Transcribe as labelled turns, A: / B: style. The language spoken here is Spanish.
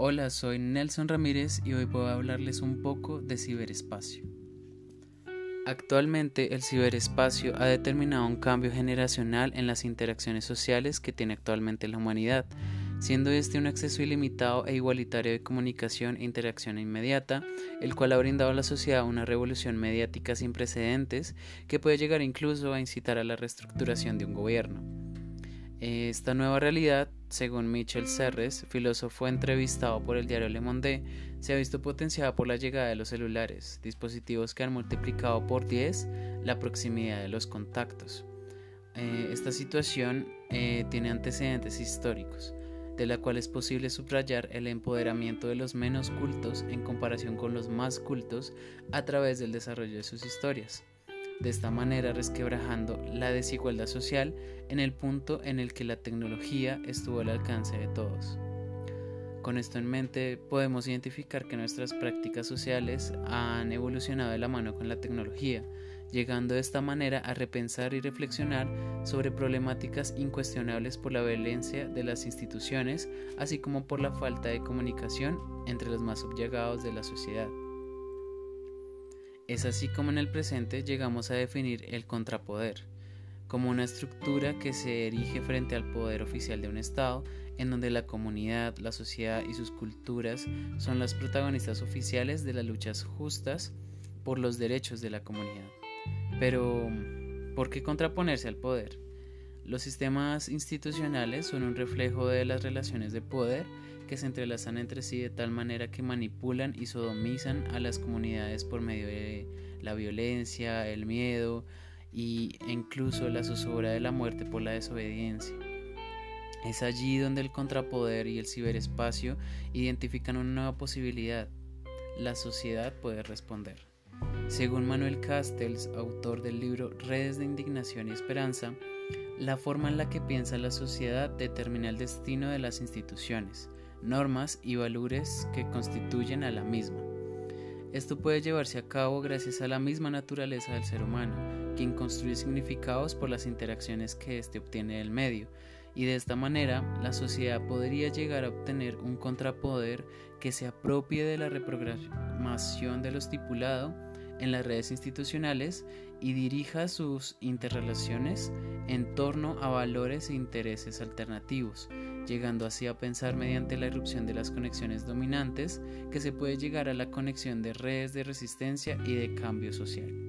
A: Hola, soy Nelson Ramírez y hoy a hablarles un poco de ciberespacio. Actualmente el ciberespacio ha determinado un cambio generacional en las interacciones sociales que tiene actualmente la humanidad, siendo este un acceso ilimitado e igualitario de comunicación e interacción inmediata, el cual ha brindado a la sociedad una revolución mediática sin precedentes que puede llegar incluso a incitar a la reestructuración de un gobierno. Esta nueva realidad, según Michel Serres, filósofo entrevistado por el diario Le Monde, se ha visto potenciada por la llegada de los celulares, dispositivos que han multiplicado por 10 la proximidad de los contactos. Eh, esta situación eh, tiene antecedentes históricos, de la cual es posible subrayar el empoderamiento de los menos cultos en comparación con los más cultos a través del desarrollo de sus historias de esta manera resquebrajando la desigualdad social en el punto en el que la tecnología estuvo al alcance de todos. Con esto en mente podemos identificar que nuestras prácticas sociales han evolucionado de la mano con la tecnología, llegando de esta manera a repensar y reflexionar sobre problemáticas incuestionables por la violencia de las instituciones, así como por la falta de comunicación entre los más subyugados de la sociedad. Es así como en el presente llegamos a definir el contrapoder, como una estructura que se erige frente al poder oficial de un Estado, en donde la comunidad, la sociedad y sus culturas son las protagonistas oficiales de las luchas justas por los derechos de la comunidad. Pero, ¿por qué contraponerse al poder? Los sistemas institucionales son un reflejo de las relaciones de poder que se entrelazan entre sí de tal manera que manipulan y sodomizan a las comunidades por medio de la violencia, el miedo e incluso la zozobra de la muerte por la desobediencia. Es allí donde el contrapoder y el ciberespacio identifican una nueva posibilidad. La sociedad puede responder. Según Manuel Castells, autor del libro Redes de Indignación y Esperanza, la forma en la que piensa la sociedad determina el destino de las instituciones normas y valores que constituyen a la misma. Esto puede llevarse a cabo gracias a la misma naturaleza del ser humano, quien construye significados por las interacciones que éste obtiene del medio, y de esta manera la sociedad podría llegar a obtener un contrapoder que se apropie de la reprogramación de lo estipulado en las redes institucionales y dirija sus interrelaciones en torno a valores e intereses alternativos, llegando así a pensar mediante la irrupción de las conexiones dominantes que se puede llegar a la conexión de redes de resistencia y de cambio social.